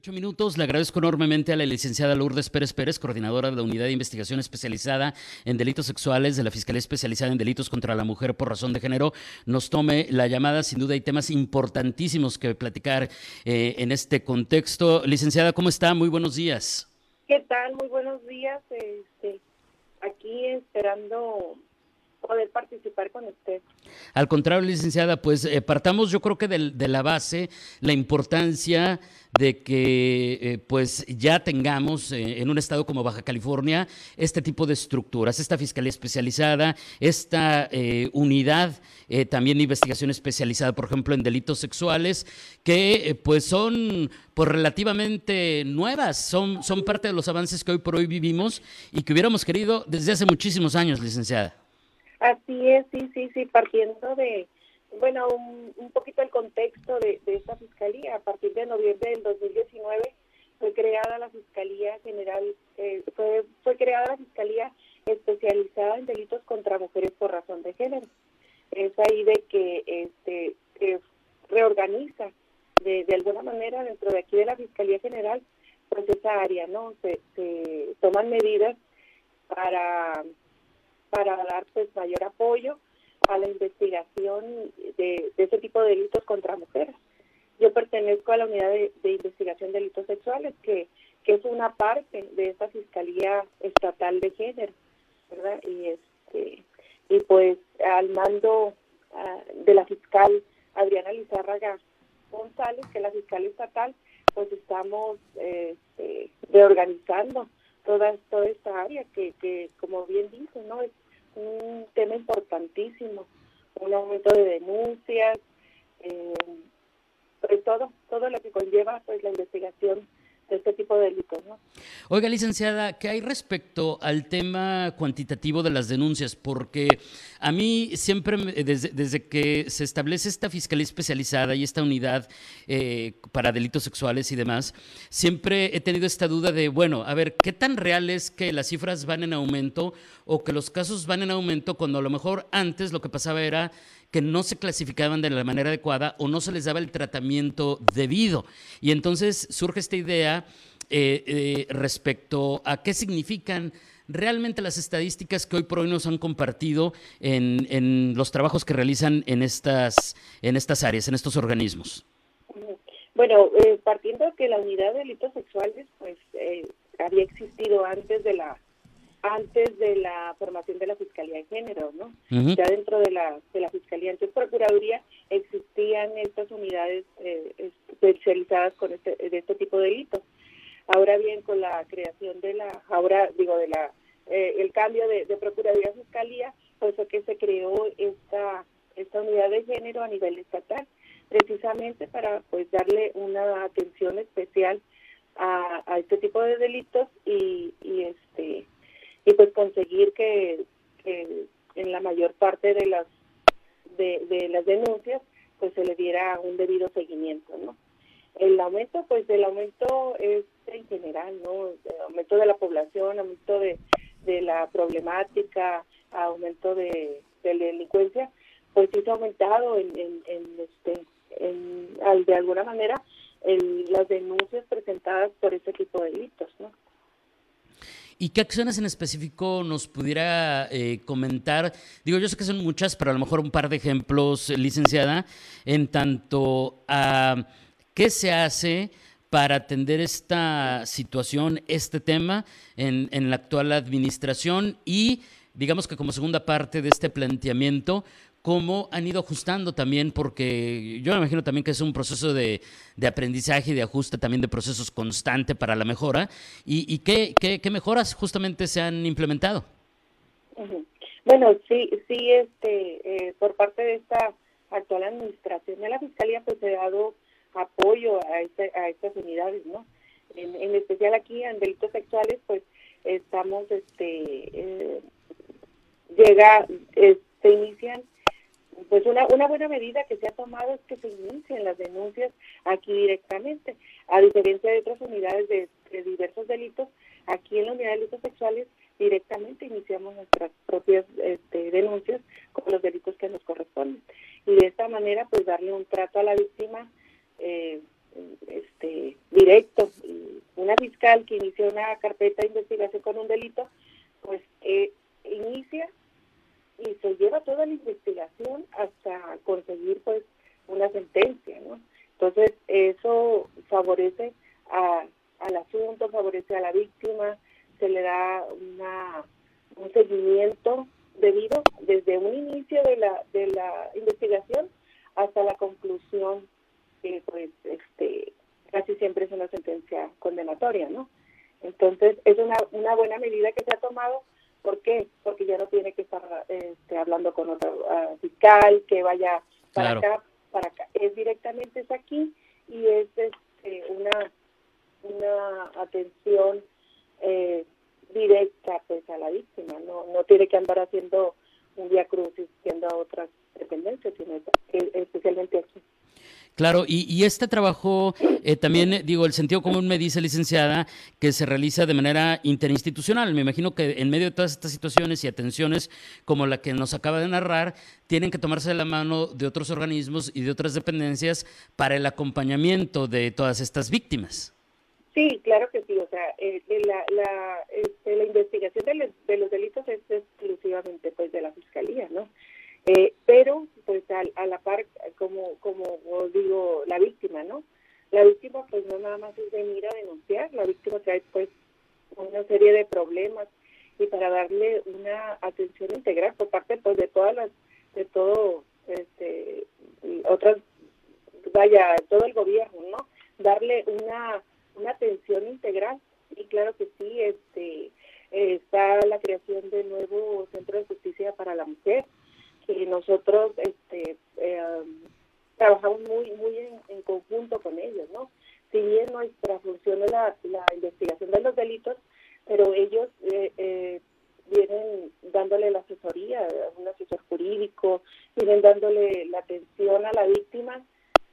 Ocho minutos. Le agradezco enormemente a la licenciada Lourdes Pérez Pérez, coordinadora de la Unidad de Investigación Especializada en Delitos Sexuales de la Fiscalía Especializada en Delitos contra la Mujer por razón de género. Nos tome la llamada. Sin duda hay temas importantísimos que platicar eh, en este contexto. Licenciada, ¿cómo está? Muy buenos días. ¿Qué tal? Muy buenos días. Este, aquí esperando poder participar con usted. Al contrario, licenciada, pues eh, partamos yo creo que de, de, la base, la importancia de que eh, pues ya tengamos eh, en un estado como Baja California este tipo de estructuras, esta fiscalía especializada, esta eh, unidad también de investigación especializada, por ejemplo, en delitos sexuales, que pues son pues relativamente nuevas, son, son parte de los avances que hoy por hoy vivimos y que hubiéramos querido desde hace muchísimos años, licenciada. Así es, sí, sí, sí, partiendo de, bueno, un, un poquito el contexto de, de, esta fiscalía. A partir de noviembre del 2019 fue creada la Fiscalía General, eh, fue, fue creada la Fiscalía especializada en delitos contra mujeres por razón de género. Es ahí de que este reorganiza de, de alguna manera dentro de aquí de la Fiscalía General pues esa área, ¿no? Se, se toman medidas para para dar pues mayor apoyo a la investigación de, de ese tipo de delitos contra mujeres. Yo pertenezco a la unidad de, investigación de delitos sexuales, que, es una parte de esta Fiscalía Estatal de Género, ¿verdad? Y, este, y pues al mando uh, de la fiscal Adriana Lizárraga González, que es la fiscal estatal, pues estamos este, reorganizando toda, toda esta área que, que, como bien dice, ¿no? Es un tema importantísimo, un aumento de denuncias, eh, pues todo, todo lo que conlleva pues la investigación este tipo de delitos. Oiga, licenciada, ¿qué hay respecto al tema cuantitativo de las denuncias? Porque a mí siempre, desde, desde que se establece esta fiscalía especializada y esta unidad eh, para delitos sexuales y demás, siempre he tenido esta duda de, bueno, a ver, ¿qué tan real es que las cifras van en aumento o que los casos van en aumento cuando a lo mejor antes lo que pasaba era que no se clasificaban de la manera adecuada o no se les daba el tratamiento debido. Y entonces surge esta idea eh, eh, respecto a qué significan realmente las estadísticas que hoy por hoy nos han compartido en, en los trabajos que realizan en estas, en estas áreas, en estos organismos. Bueno, eh, partiendo que la unidad de delitos sexuales pues eh, había existido antes de la antes de la formación de la Fiscalía de Género, ¿no? Uh -huh. Ya dentro de la, de la Fiscalía, antes Procuraduría, existían estas unidades eh, especializadas con este, de este tipo de delitos. Ahora bien, con la creación de la, ahora digo, de la, eh, el cambio de, de Procuraduría a Fiscalía, pues fue que se creó esta, esta unidad de género a nivel estatal, precisamente para pues darle una atención especial a, a este tipo de delitos y, y este y pues conseguir que, que, en la mayor parte de las de, de, las denuncias pues se le diera un debido seguimiento no el aumento pues el aumento es en general no aumento de la población aumento de, de la problemática aumento de, de la delincuencia pues sí se ha aumentado en, en, en este en, al, de alguna manera el, las denuncias presentadas por este tipo de delitos no ¿Y qué acciones en específico nos pudiera eh, comentar? Digo, yo sé que son muchas, pero a lo mejor un par de ejemplos, licenciada, en tanto a qué se hace para atender esta situación, este tema en la actual administración y digamos que como segunda parte de este planteamiento, cómo han ido ajustando también, porque yo me imagino también que es un proceso de, de aprendizaje y de ajuste también de procesos constante para la mejora. ¿Y, y qué, qué, mejoras justamente se han implementado? Bueno, sí, sí, este, eh, por parte de esta actual administración de la Fiscalía, pues he dado apoyo a, este, a estas unidades, ¿no? En, en, especial aquí en delitos sexuales, pues estamos, este, eh, llega, eh, se inician pues una, una buena medida que se ha tomado es que se inicien las denuncias aquí directamente, a diferencia de otras unidades de, diversos delitos, aquí en la unidad de delitos sexuales directamente iniciamos nuestras propias este, denuncias con los delitos que nos corresponden. Y de esta manera pues darle un trato a la víctima eh, este directo. Una fiscal que inicia una carpeta de investigación con un delito pues eh, inicia y se lleva toda la investigación hasta conseguir pues una sentencia, ¿no? Entonces eso favorece a, al asunto, favorece a la víctima, se le da una, un seguimiento debido desde un inicio de la, de la investigación hasta la conclusión que pues este casi siempre es una sentencia condenatoria, ¿no? Entonces es una, una buena medida que se ha tomado ¿Por qué? Porque ya no tiene que estar este, hablando con otro uh, fiscal que vaya para acá, para acá. Es directamente es aquí y es este, una, una atención eh, directa pues a la víctima. No, no tiene que andar haciendo un día crucis yendo a otras dependencias, sino especialmente aquí. Claro, y, este trabajo eh, también, eh, digo, el sentido común me dice, licenciada, que se realiza de manera interinstitucional. Me imagino que en medio de todas estas situaciones y atenciones como la que nos acaba de narrar, tienen que tomarse de la mano de otros organismos y de otras dependencias para el acompañamiento de todas estas víctimas. Sí, claro que sí. O sea, eh, la, la, este, investigación de, de los delitos es exclusivamente pues de la Fiscalía, ¿no? Eh, pero, pues a, la par, como, como digo, la víctima, ¿no? La víctima, pues no nada más es venir a denunciar, la víctima trae, pues, una serie de problemas y para darle una atención integral por parte, pues, de todas las, de todo, este, otras, vaya, todo el gobierno, ¿no? Darle una, una atención integral y claro que sí, este, está la creación del nuevo Centro de Justicia para la Mujer, y nosotros este, eh, trabajamos muy muy en, conjunto con ellos, ¿no? Si bien nuestra función es la, investigación de los delitos, pero ellos eh, eh, vienen dándole la asesoría, un asesor jurídico, vienen dándole la atención a la víctima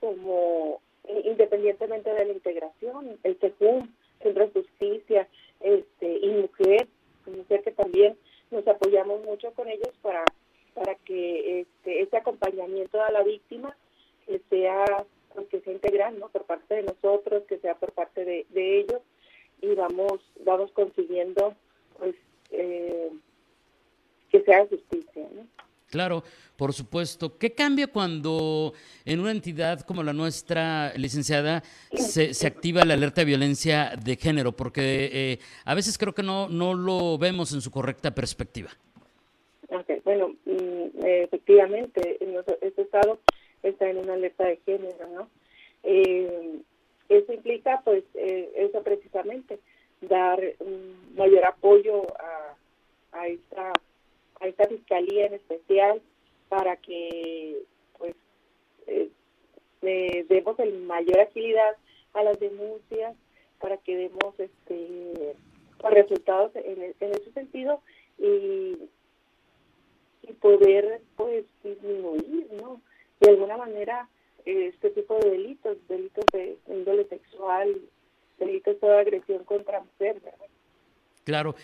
como independientemente de la integración, el CEJUM, Centro de Justicia, este, y Mujer, Mujer que también nos apoyamos mucho con ellos para para que este, este acompañamiento a la víctima que sea pues, que sea integral no por parte de nosotros que sea por parte de, ellos y vamos vamos consiguiendo pues eh, justicia ¿no? Claro, por supuesto. ¿Qué cambia cuando en una entidad como la nuestra, licenciada, se, se activa la alerta de violencia de género? Porque eh, a veces creo que no, no lo vemos en su correcta perspectiva. Bueno, mm, efectivamente, este estado está en una alerta de género, ¿no? Eh, eso implica, pues, eh, eso precisamente, dar mayor apoyo a, a, esta, a esta fiscalía en especial para que, pues, eh, demos el mayor agilidad a las denuncias, para que demos este resultados en, en ese sentido y y poder pues disminuir, ¿no? De alguna manera este tipo de delitos, delitos de índole sexual, delitos de agresión contra mujer. Claro.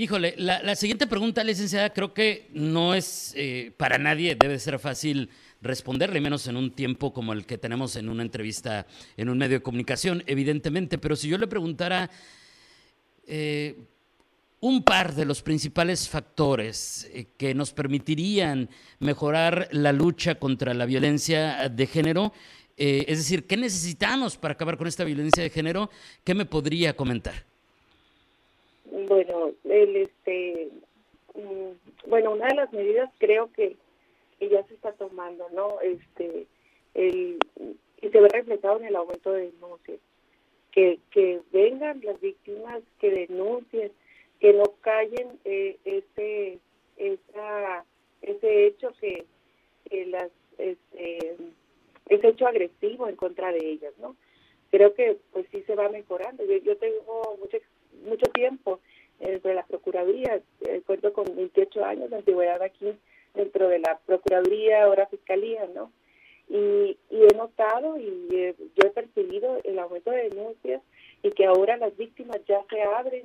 Híjole, la, siguiente pregunta, licenciada, creo que no es eh, para nadie, debe ser fácil responderle, menos en un tiempo como el que tenemos en una entrevista en un medio de comunicación, evidentemente, pero si yo le preguntara, eh, un par de los principales factores eh, que nos permitirían mejorar la lucha contra la violencia de género. Es decir, ¿qué necesitamos para acabar con esta violencia de género? ¿Qué me podría comentar? Bueno, el, este, mm, bueno, una de las medidas creo que, ya se está tomando, ¿no? Este, el, y se ve reflejado en el aumento de denuncias. Que, que vengan las víctimas, que denuncien, que no callen eh, ese esa, ese hecho que, las este, ese hecho agresivo en contra de ellas no creo que pues sí se va mejorando yo, yo tengo mucho mucho tiempo entre la procuraduría eh, cuento con 28 años de antigüedad aquí dentro de la Procuraduría, ahora Fiscalía, ¿no? Y, he notado y yo he percibido el aumento de denuncias y que ahora las víctimas ya se abren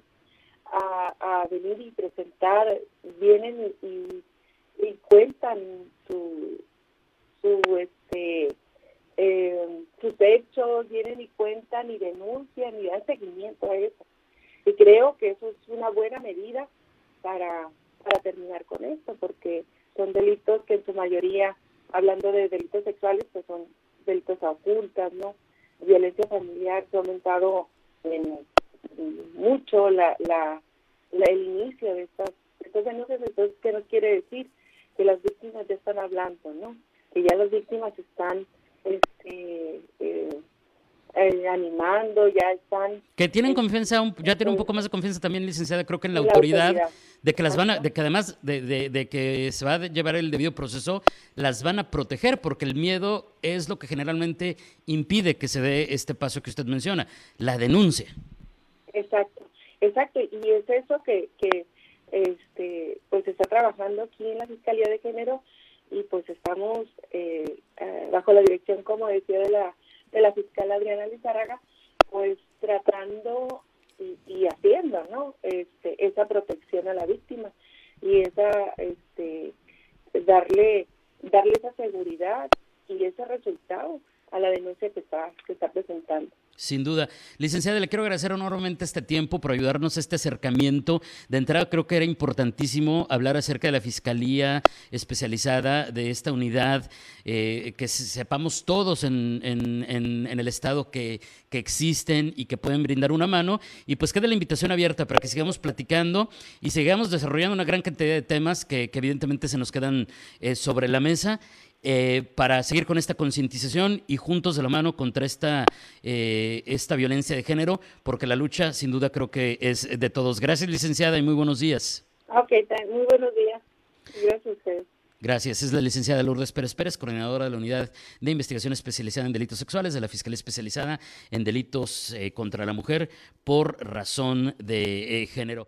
a, venir y presentar, vienen y, cuentan su, su este eh, sus hechos, vienen y cuentan y denuncian y dan seguimiento a eso. Y creo que eso es una buena medida para, para terminar con esto, porque son delitos que en su mayoría, hablando de delitos sexuales, pues son delitos ocultas, ¿no? Violencia familiar se ha aumentado en, mucho la, la, el inicio de estas, estos denuncias, entonces, ¿qué nos quiere decir? Que las víctimas ya están hablando, ¿no? Que ya las víctimas están este, eh, animando, ya están... Que tienen confianza, ya tienen un poco más de confianza también, licenciada, creo que en la, autoridad, de que las van a, de que además de, de, que se va a llevar el debido proceso, las van a proteger, porque el miedo es lo que generalmente impide que se dé este paso que usted menciona, la denuncia. Exacto, exacto, y es eso que, que este, pues está trabajando aquí en la Fiscalía de Género y pues estamos eh, eh, bajo la dirección, como decía, de la de la fiscal Adriana Lizárraga, pues tratando y, haciendo, ¿no? Este, esa protección a la víctima y esa, este, darle, darle esa seguridad y ese resultado a la denuncia que está, que está presentando. Sin duda. Licenciada, le quiero agradecer enormemente este tiempo por ayudarnos a este acercamiento. De entrada, creo que era importantísimo hablar acerca de la Fiscalía especializada de esta unidad, eh, que sepamos todos en, el Estado que, existen y que pueden brindar una mano. Y pues queda la invitación abierta para que sigamos platicando y sigamos desarrollando una gran cantidad de temas que, evidentemente se nos quedan eh, sobre la mesa. Eh, para seguir con esta concientización y juntos de la mano contra esta, eh, esta violencia de género, porque la lucha sin duda creo que es de todos. Gracias, licenciada, y muy buenos días. Ok, muy buenos días. Gracias a ustedes. Gracias. Es la licenciada Lourdes Pérez Pérez, coordinadora de la Unidad de Investigación Especializada en Delitos Sexuales de la Fiscalía Especializada en Delitos eh, contra la Mujer por razón de género.